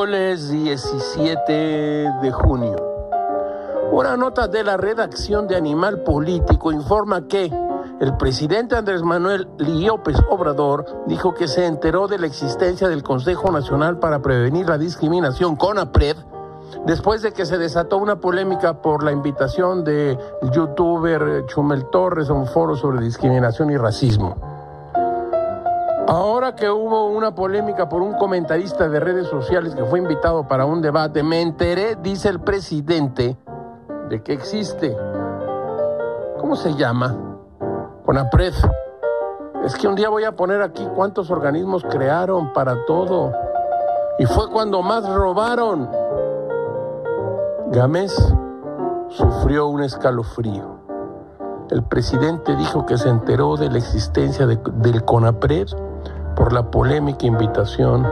Miércoles 17 de junio. Una nota de la redacción de Animal Político informa que el presidente Andrés Manuel López Obrador dijo que se enteró de la existencia del Consejo Nacional para Prevenir la Discriminación, CONAPRED, después de que se desató una polémica por la invitación de youtuber Chumel Torres a un foro sobre discriminación y racismo. Ahora que hubo una polémica por un comentarista de redes sociales que fue invitado para un debate, me enteré, dice el presidente, de que existe. ¿Cómo se llama? Conapred. Es que un día voy a poner aquí cuántos organismos crearon para todo. Y fue cuando más robaron. Gámez sufrió un escalofrío. El presidente dijo que se enteró de la existencia del CONAPRED por la polémica invitación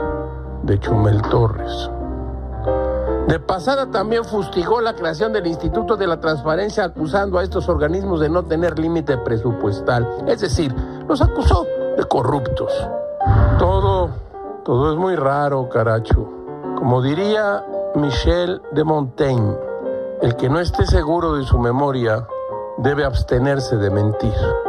de Chumel Torres. De pasada también fustigó la creación del Instituto de la Transparencia acusando a estos organismos de no tener límite presupuestal. Es decir, los acusó de corruptos. Todo, todo es muy raro, caracho. Como diría Michel de Montaigne, el que no esté seguro de su memoria debe abstenerse de mentir.